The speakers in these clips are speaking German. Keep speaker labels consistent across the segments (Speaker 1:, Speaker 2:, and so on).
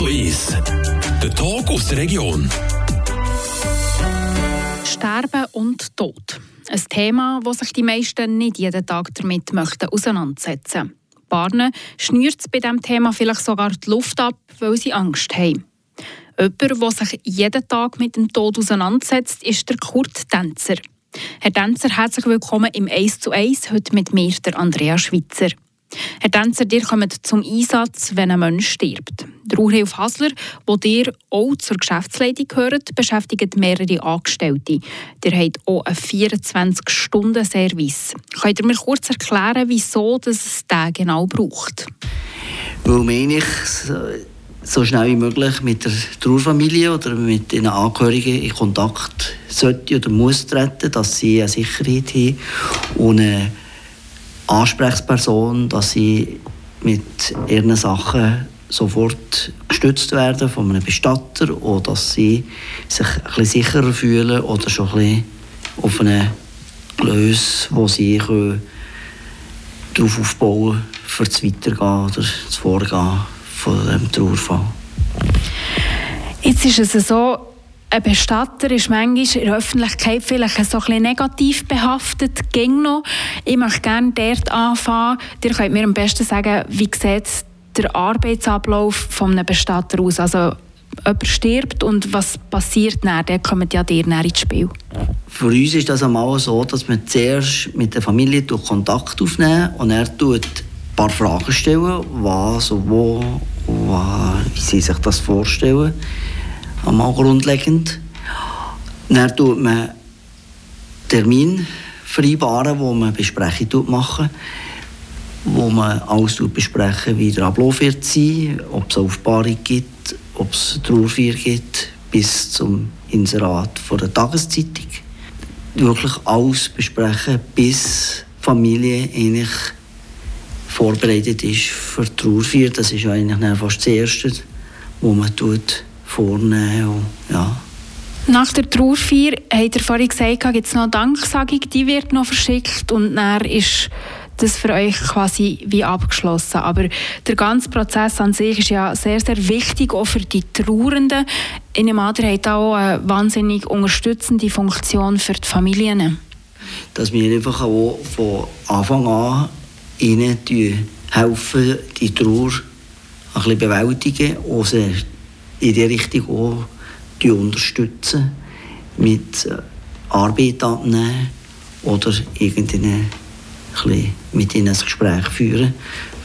Speaker 1: Radio 1. Der Talk aus der Region.
Speaker 2: Sterben und Tod. Ein Thema, das sich die meisten nicht jeden Tag damit möchten auseinandersetzen. Barne schnürt bei diesem Thema vielleicht sogar die Luft ab, weil sie Angst haben. Jemand, der sich jeden Tag mit dem Tod auseinandersetzt, ist der Kurt Tänzer. Herr Tänzer, herzlich willkommen im 1 zu 1, heute mit mir, der Andrea Schwitzer. Herr Tänzer, ihr kommt zum Einsatz, wenn ein Mensch stirbt. Der Urhilfe Hasler, wo ihr auch zur Geschäftsleitung gehört, beschäftigt mehrere Angestellte. Ihr habt auch einen 24-Stunden-Service. Könnt ihr mir kurz erklären, wieso es den genau braucht?
Speaker 3: Weil wir so schnell wie möglich mit der Trauerfamilie oder mit den Angehörigen in Kontakt sollte oder muss treten, dass sie eine Sicherheit haben und eine Ansprechperson, dass sie mit ihren Sachen sofort gestützt werden von einem Bestatter oder dass sie sich ein bisschen sicherer fühlen oder schon ein bisschen auf eine Lösung, wo sie darauf aufbauen können, für das Weitergehen oder das Vorgehen von diesem Trauerfall.
Speaker 2: Jetzt ist es so, ein Bestatter ist manchmal in der Öffentlichkeit vielleicht so ein negativ behaftet, ging noch. Ich möchte gerne dort anfangen. Ihr könnt mir am besten sagen, wie sieht der Arbeitsablauf von einem Bestatter aus? Also jemand stirbt und was passiert dann? Dann kommen ja dir ins Spiel.
Speaker 3: Für uns ist das einmal so, dass wir zuerst mit der Familie Kontakt aufnehmen und er tut ein paar Fragen stellen, was und wo, wie sie sich das vorstellen einmal grundlegend. Dann tut man Termin vereinbaren, wo man Besprechungen machen wo man alles besprechen wie der Ablauf wird sein, ob es Aufbahrung gibt, ob es Trauerfeier gibt, bis zum Inserat von der Tageszeitung. Wirklich alles besprechen, bis die Familie eigentlich vorbereitet ist für die Trauerfeier. Das ist eigentlich fast das Erste, was man tut vornehmen. ja.
Speaker 2: Nach der Trauerfeier, hat er vorhin gesagt, gibt es noch eine Danksagung, die wird noch verschickt und dann ist das für euch quasi wie abgeschlossen. Aber der ganze Prozess an sich ist ja sehr, sehr wichtig, auch für die Trauernden. In dem Alter hat auch eine wahnsinnig unterstützende Funktion für die Familien.
Speaker 3: Dass wir einfach auch von Anfang an ihnen helfen, die Trauer ein bisschen bewältigen und sie in die Richtung auch unterstützen, mit Arbeit abnehmen oder irgendeine, mit ihnen ein Gespräch führen,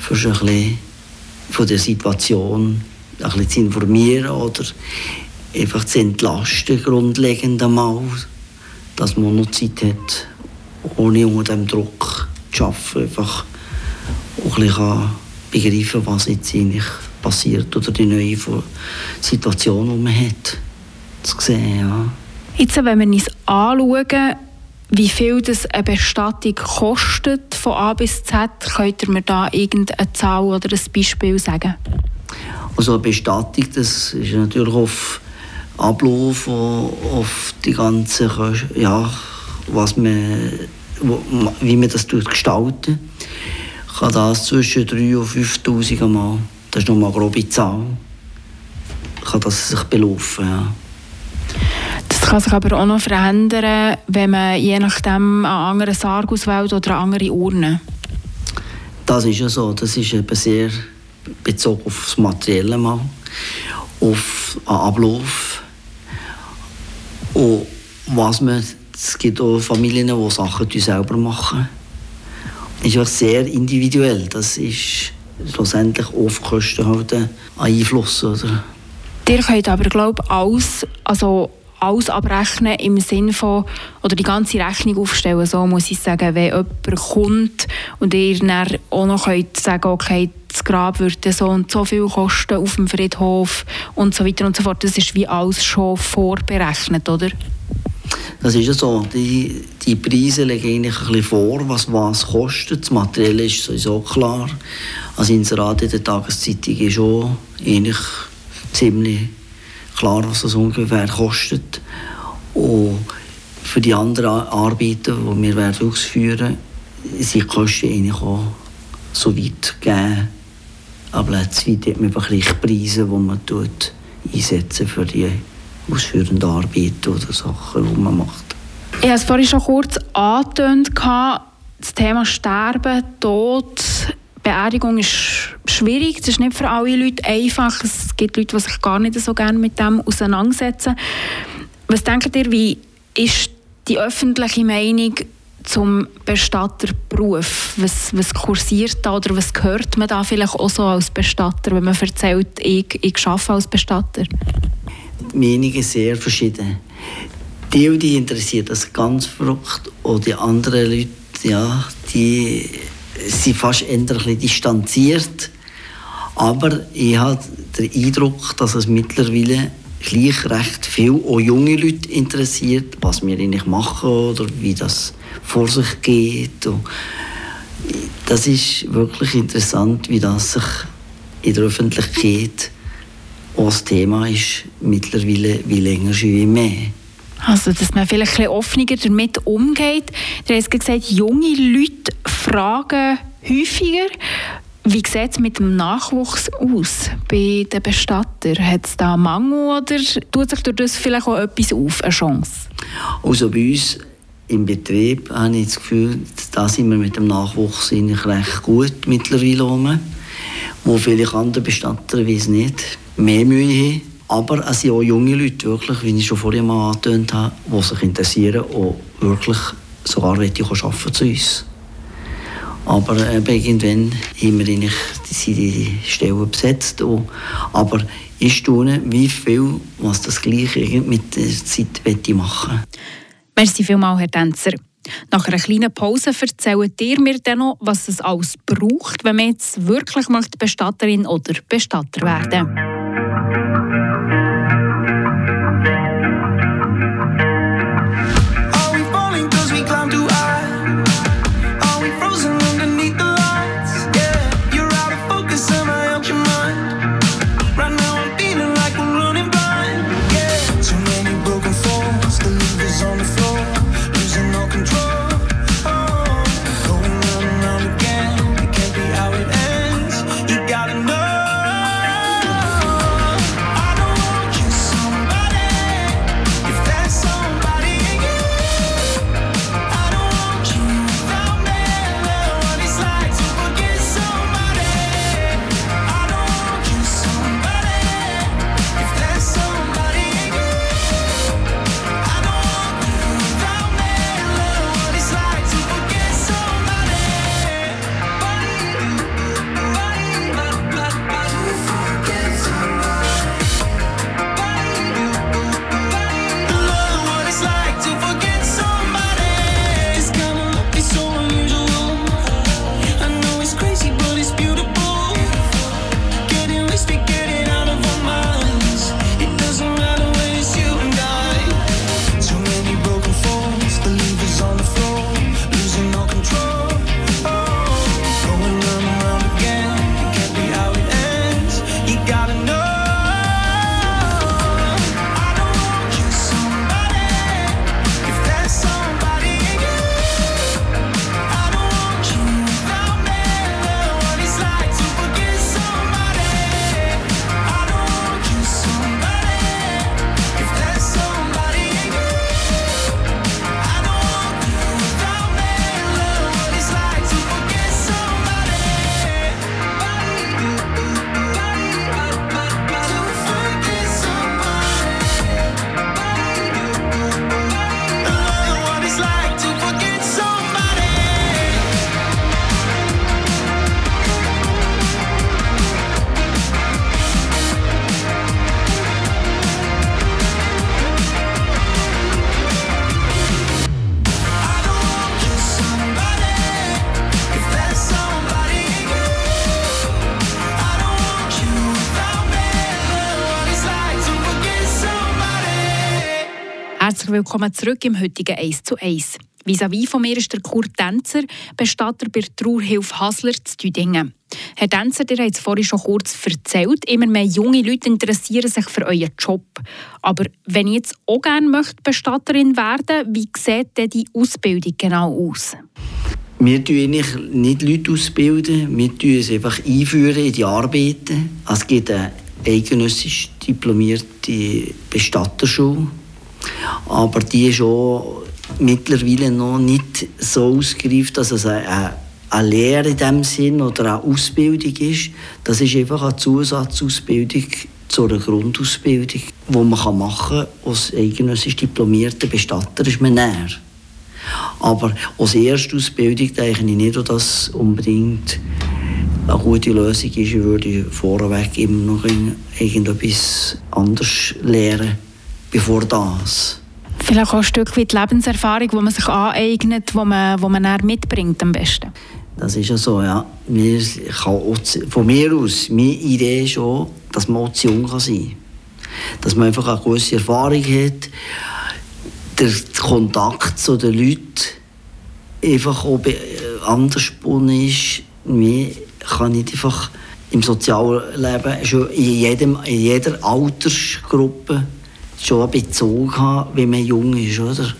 Speaker 3: für ein bisschen von der Situation ein bisschen zu informieren oder einfach zu entlasten, grundlegend einmal, dass man noch Zeit hat, ohne unter dem Druck zu arbeiten, einfach auch ein bisschen begreifen, was jetzt eigentlich passiert oder die neue Situation, die man hat, zu sehen. Ja.
Speaker 2: Jetzt, wenn wir uns anschauen, wie viel das eine Bestattung kostet von A bis Z, könnt ihr mir da irgendeine Zahl oder ein Beispiel sagen?
Speaker 3: Also eine Bestattung, das ist natürlich auf Ablauf, auf die ganze, ja, was man, wie man das gestalten kann das zwischen 3.000 und 5'000 Mal das ist nochmal eine grobe Zahl, kann das sich belaufen. Ja.
Speaker 2: Kann sich aber auch noch verändern, wenn man je nachdem einen anderen Sarg auswählt oder eine andere Urne.
Speaker 3: Das ist ja so. Das ist eben sehr bezogen auf das Materielle mal, auf den Ablauf und was man, es gibt auch Familien, die Sachen selber machen. Das ist auch sehr individuell. Das ist schlussendlich auf Kosten halt Einfluss. Oder?
Speaker 2: Ihr könnt aber, glaube ich, alles, also alles abrechnen im Sinne von, oder die ganze Rechnung aufstellen, so muss ich sagen, wenn jemand kommt und ihr dann auch noch könnt sagen okay, das Grab würde so und so viel kosten auf dem Friedhof und so weiter und so fort, das ist wie alles schon vorberechnet, oder?
Speaker 3: Das ist ja so. Die, die Preise legen eigentlich ein bisschen vor, was was kostet. Das Material ist sowieso klar. Als Inserat in der Tageszeitung ist auch eigentlich ziemlich klar, was das ungefähr kostet. Und für die anderen Arbeiten, die wir werden ausführen werden, sind die Kosten eigentlich auch so weit gegeben. aber zweitens hat man Richtpreise, die man einsetzen für die ausführende Arbeit oder Sachen, die man macht.
Speaker 4: Ich habe es vorhin schon kurz angetönt, das Thema Sterben, Tod, Beerdigung ist schwierig, das ist nicht für alle Leute einfach. Es gibt Leute, die sich gar nicht so gerne mit dem auseinandersetzen. Was denkt ihr, wie ist die öffentliche Meinung zum Bestatterberuf? Was, was kursiert da oder was hört man da vielleicht auch so als Bestatter, wenn man erzählt, ich, ich arbeite als Bestatter?
Speaker 3: Die Meinungen sehr verschieden. Die, die interessiert das ganz verrückt und die anderen Leute, ja, die sind fast ein bisschen distanziert. Aber ich habe den Eindruck, dass es mittlerweile gleich recht viel auch junge Leute interessiert, was wir eigentlich machen oder wie das vor sich geht. Und das ist wirklich interessant, wie das sich in der Öffentlichkeit auch das Thema ist, mittlerweile wie länger wie mehr.
Speaker 4: Also, dass man vielleicht ein offener damit umgeht. Du hast gesagt, junge Leute fragen häufiger. Wie sieht es mit dem Nachwuchs aus bei den Bestattern? Hat es da einen Mangel oder tut sich durch das vielleicht auch etwas auf, eine Chance?
Speaker 3: Also bei uns im Betrieb habe ich das Gefühl, da sind wir mit dem Nachwuchs recht gut mittlerweile. Wo viele andere Bestatter, weiß nicht, mehr Mühe haben. Aber es sind auch junge Leute, wirklich, wie ich schon vorher mal angetönt habe, die sich interessieren und wirklich sogar arbeiten zu uns. Aber eben, irgendwann haben wir eigentlich die, die Stellen besetzt. Und, aber ich staune, wie viel, was das Gleiche mit der Zeit machen
Speaker 4: Merci vielmals, Herr Tänzer. Nach einer kleinen Pause erzählt ihr mir dann noch, was es alles braucht, wenn man jetzt wirklich Bestatterin oder Bestatter werden möchte. Herzlich willkommen zurück im heutigen 1 zu 1. Vis-à-vis von mir ist der Kurt Tänzer, Bestatter bei Trauerhilfe Hasler zu Tüdingen. Herr Tänzer, ihr habt es vorhin schon kurz erzählt, immer mehr junge Leute interessieren sich für euren Job. Aber wenn ich jetzt auch gerne möchte Bestatterin werden wie sieht denn die Ausbildung genau aus?
Speaker 3: Wir tun nicht Leute ausbilden, wir tun es einfach einführen in die Arbeiten. Es gibt eine eidgenössisch diplomierte Bestatterschule, aber die ist auch mittlerweile noch nicht so ausgereift, dass es eine, eine Lehre in dem Sinn oder eine Ausbildung ist. Das ist einfach eine Zusatzausbildung zu einer Grundausbildung, die man machen kann als eidgenössisch diplomierter Bestatter, ist man näher. Aber als erste Ausbildung denke ich nicht, dass das unbedingt eine gute Lösung ist. Ich würde vorweg immer noch irgendetwas anderes lernen, bevor das.
Speaker 2: Vielleicht auch ein Stück weit Lebenserfahrung, die man sich aneignet, die man, die man mitbringt am besten.
Speaker 3: Das ist ja so, ja. Mir kann von mir aus, meine Idee ist auch, dass man auch jung kann sein kann. Dass man einfach eine grosse Erfahrung hat, der Kontakt zu den Leuten einfach auch anders ist. Mir kann ich einfach im Sozialleben schon in, jedem, in jeder Altersgruppe schon einen Bezug haben, wenn man jung ist, oder?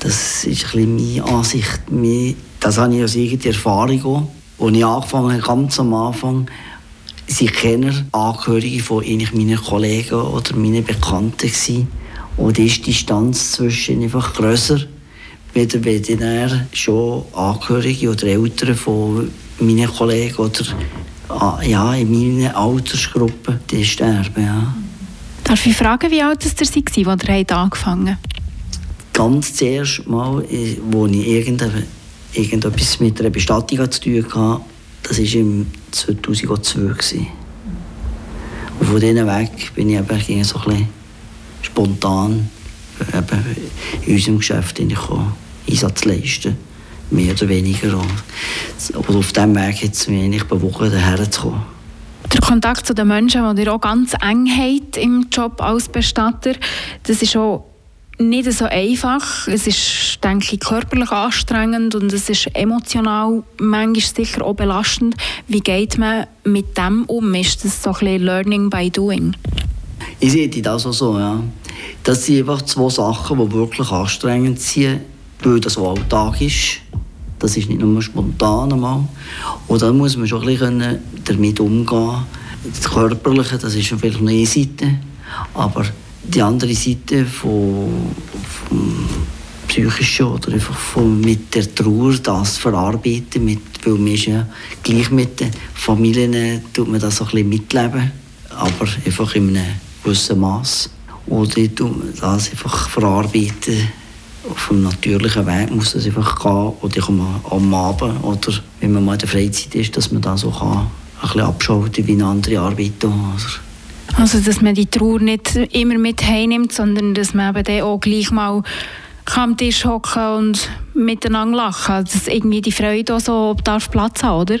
Speaker 3: Das ist ein bisschen meine Ansicht. Das habe ich als eigene Erfahrung auch. Als ich angefangen habe, ganz am Anfang, sie kennen Angehörige von meinen Kollegen oder meinen Bekannten gewesen. Und ist die Distanz zwischen einfach grösser, weder wenn schon Angehörige oder Eltern von meinen Kollegen oder ah, ja, in meiner Altersgruppe die sterben. Ja.
Speaker 2: Darf ich fragen, wie alt ihr war, als ihr angefangen habt?
Speaker 3: Ganz zuerst mal, als ich irgendetwas mit einer Bestattung zu tun hatte, das war im 2002. Und von diesen weg bin ich eben so ein spontan eben in unserem Geschäft Einsatz leisten mehr oder weniger. Aber auf diesem Weg hat es mich eigentlich bewogen, daher zu kommen.
Speaker 2: Der Kontakt zu den Menschen, die ihr auch ganz eng habt im Job als Bestatter, das ist auch nicht so einfach. Es ist, denke ich, körperlich anstrengend und es ist emotional manchmal sicher auch belastend. Wie geht man mit dem um? Ist das so ein bisschen Learning by Doing?
Speaker 3: Ich sehe das auch so, ja. Das sind einfach zwei Sachen, die wirklich anstrengend sind, weil das so Alltag ist. Das ist nicht nur spontan einmal. Und da muss man schon ein bisschen damit umgehen. Das Körperliche, das ist vielleicht eine Seite, aber die andere Seite von, vom Psychischen oder einfach von, mit der Trauer das verarbeiten, mit, weil man ist ja gleich mit den Familien tut man das so ein bisschen mitleben, aber einfach in einem gewissen Maß. Oder ich tue das einfach verarbeiten. Auf einem natürlichen Weg muss das einfach gehen. Oder ich komme am Abend oder wenn man mal in der Freizeit ist, dass man da so kann, ein bisschen abschalten wie eine andere Arbeit.
Speaker 2: Oder? Also, dass man die Trauer nicht immer mit heimnimmt, sondern dass man eben auch gleich mal am Tisch hocken und miteinander lachen. Dass irgendwie die Freude auch so darf Platz haben, oder?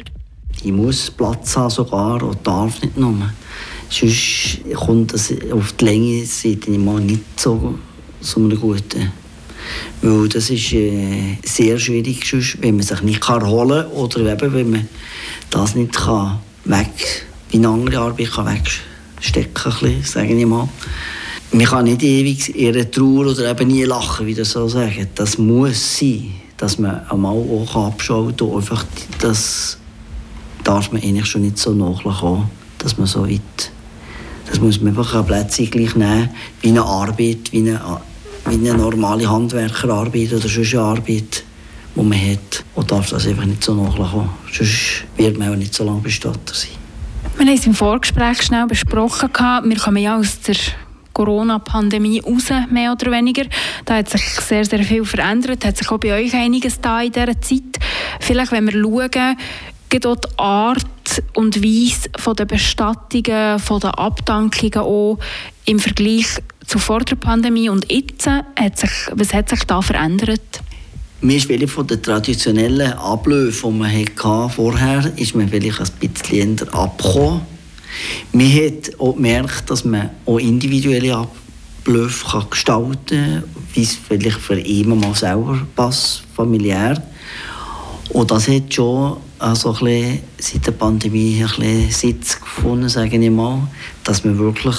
Speaker 3: Die muss Platz haben sogar und darf nicht nur. Sonst kommt das auf die Länge Seite mal nicht so, so eine gute. Weil das ist äh, sehr schwierig, sonst, wenn man sich nicht erholen kann oder eben, wenn man das nicht kann weg, wie eine andere Arbeit kann wegstecken kann, sage ich mal. Man kann nicht ewig ihre Trauer oder eben nie lachen, wie das so sagen. Das muss sein, dass man einmal auch abschaut und einfach das darf man eigentlich schon nicht so nachkommen, dass man so weit das muss man einfach an Plätze gleich nehmen, wie eine Arbeit, wie eine, wie eine normale Handwerkerarbeit oder sonst Arbeit, die man hat. Und darf das einfach nicht so nachkommen. Sonst wird man auch nicht so lange Bestatter sein.
Speaker 2: Wir haben es im Vorgespräch schnell besprochen. Wir kommen ja aus der Corona-Pandemie raus, mehr oder weniger. Da hat sich sehr, sehr viel verändert. Hat sich auch bei euch einiges da in dieser Zeit. Vielleicht, wenn wir schauen, geht auch die Art und Weise von der Bestattungen, von der Abdankungen auch im Vergleich zu vor der Pandemie und jetzt, hat sich, was hat sich da verändert?
Speaker 3: Mir ist vielleicht von den traditionellen Abläufen, die man hatte vorher, ist man vielleicht ein bisschen abgekommen. Man hat auch gemerkt, dass man auch individuelle Abläufe gestalten kann, wie es vielleicht für ihn mal selber passt, familiär. Und das hat schon also ein seit der Pandemie ein bisschen Sitz gefunden, sage ich mal, dass man wirklich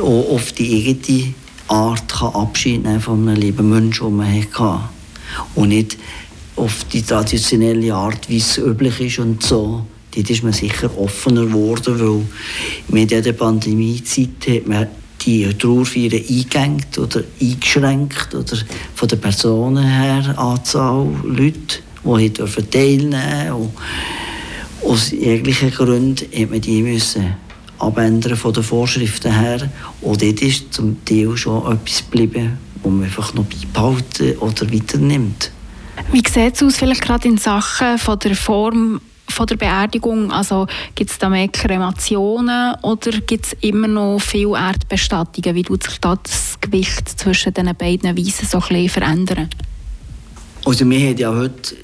Speaker 3: auch auf die eigene Art kann Abschied nehmen von einem lieben Menschen, den man hatte. Und nicht auf die traditionelle Art, wie es üblich ist und so. Dort ist man sicher offener geworden, weil mit der Pandemiezeit hat man die Trauerfeiern eingegangen oder eingeschränkt oder von der Personen her Anzahl Leute, die teilnehmen durften. Aus jeglichen Gründen hat man die müssen abändern von den Vorschriften her. Und dort ist zum Teil schon etwas geblieben, das man einfach noch beibehalten oder weiternimmt.
Speaker 2: Wie sieht es aus, vielleicht gerade in Sachen von der Form von der Beerdigung? Also gibt es da mehr Kremationen oder gibt es immer noch viele Erdbestattungen? Wie tut sich da das Gewicht zwischen den beiden Weisen so ein bisschen verändern?
Speaker 3: Also wir haben ja heute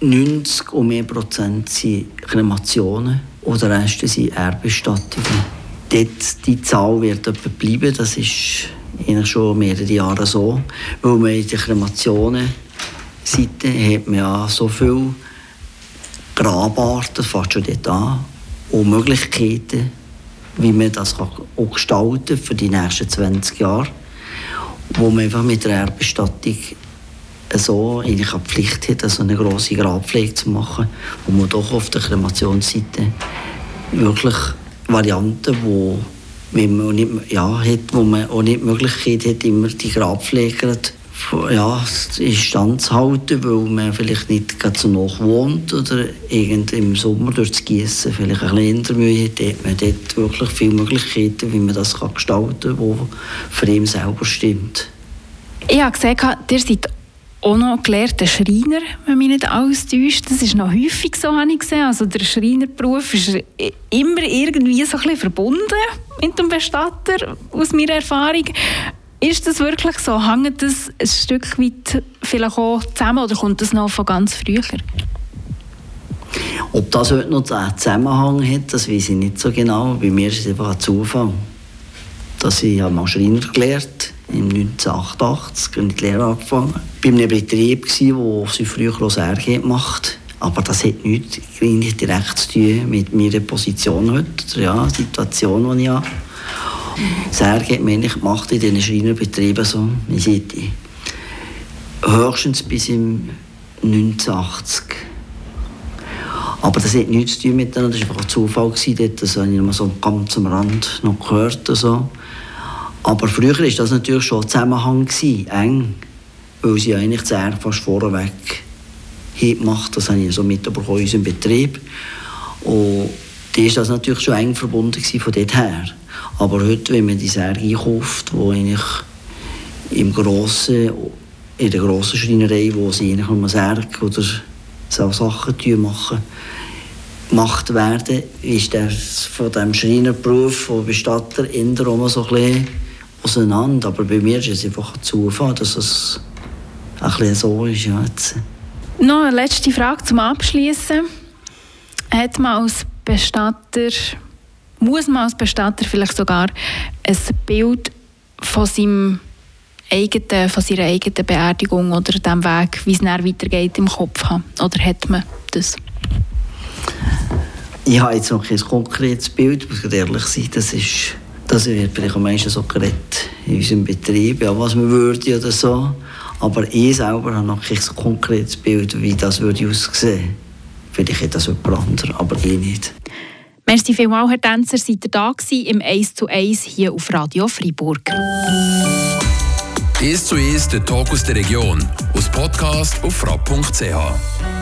Speaker 3: 90 und mehr Prozent sind Kremationen und der Rest sind Erdbestattungen. Dort, die Zahl wird etwa bleiben, das ist schon mehrere Jahre so, weil man in den Kremationen Seite hat man ja so viele Grabarten, fast schon dort an, und Möglichkeiten, wie man das auch gestalten kann für die nächsten 20 Jahre, wo man einfach mit der Erdbestattung so eigentlich eine Pflicht hat, also eine grosse Grabpflege zu machen, wo man doch auf der Kremationsseite wirklich Varianten, wo wenn man nicht, ja, hat, wo man auch nicht die Möglichkeit hat, immer die Grabpflege ja, Stand zu halten, weil man vielleicht nicht gerade so noch wohnt oder irgend im Sommer durch das Gießen vielleicht ein bisschen Mühe hat, hat man dort wirklich viele Möglichkeiten, wie man das gestalten kann, was für ihn selber stimmt.
Speaker 2: Ich habe gesehen, ihr seid auch noch gelehrter Schreiner, wenn mich nicht alles täuscht. Das ist noch häufig so, habe ich gesehen. Also der Schreinerberuf ist immer irgendwie so ein bisschen verbunden mit dem Bestatter, aus meiner Erfahrung. Ist das wirklich so? Hängt das ein Stück weit vielleicht auch zusammen oder kommt das noch von ganz früher?
Speaker 3: Ob das heute noch einen Zusammenhang hat, das weiß ich nicht so genau. Bei mir ist es einfach ein Zufall. Dass ich mal Schreiner gelernt im 1988 habe ich die Lehre angefangen. Ich war in einem Betrieb, wo sie früher Rosärge gemacht aber das hat nichts direkt zu tun mit meiner Position heute, ja, Situation, die ich habe. Särge hat man eigentlich gemacht in diesen Schreinerbetrieben so, wie sieht höchstens bis im 1980. Aber das hat nichts zu tun miteinander, das war einfach ein Zufall. Dort. Das habe ich noch so ganz am Rand noch gehört. So. Aber früher war das natürlich schon Zusammenhang, eng, weil sie eigentlich das fast vorweg gemacht Das habe ich so mitbekommen in unserem Betrieb. Und da war das natürlich schon eng verbunden von dort her. Aber heute, wenn man die Särge einkauft, wo eigentlich im grossen, in der grossen Schreinerei, wo sie eigentlich nur Särge oder so Sachen machen, gemacht werden, ist das von dem Schreinerberuf, von Bestatter, in der so ein bisschen auseinander. Aber bei mir ist es einfach ein Zufall, dass es ein bisschen so ist. Jetzt.
Speaker 2: Noch eine letzte Frage zum Abschließen. Hat man als Bestatter muss man als Bestatter vielleicht sogar ein Bild von seinem eigenen, von seiner eigenen Beerdigung oder dem Weg, wie es dann weitergeht, im Kopf haben? Oder hat man das?
Speaker 3: Ich habe jetzt noch kein konkretes Bild, muss ich ehrlich sein. Das, ist, das wird vielleicht am meisten so geredet in unserem Betrieb, ja, was man würde oder so. Aber ich selber habe noch kein konkretes Bild, wie das würde aussehen. Vielleicht hätte das jemand anderes, aber ich nicht.
Speaker 2: Merci vielmals, Herr Tänzer, seid ihr da gewesen, im 1 zu 1 hier auf Radio Freiburg.
Speaker 1: 1 zu 1, der Talk aus der Region. Aus Podcast auf frapp.ch.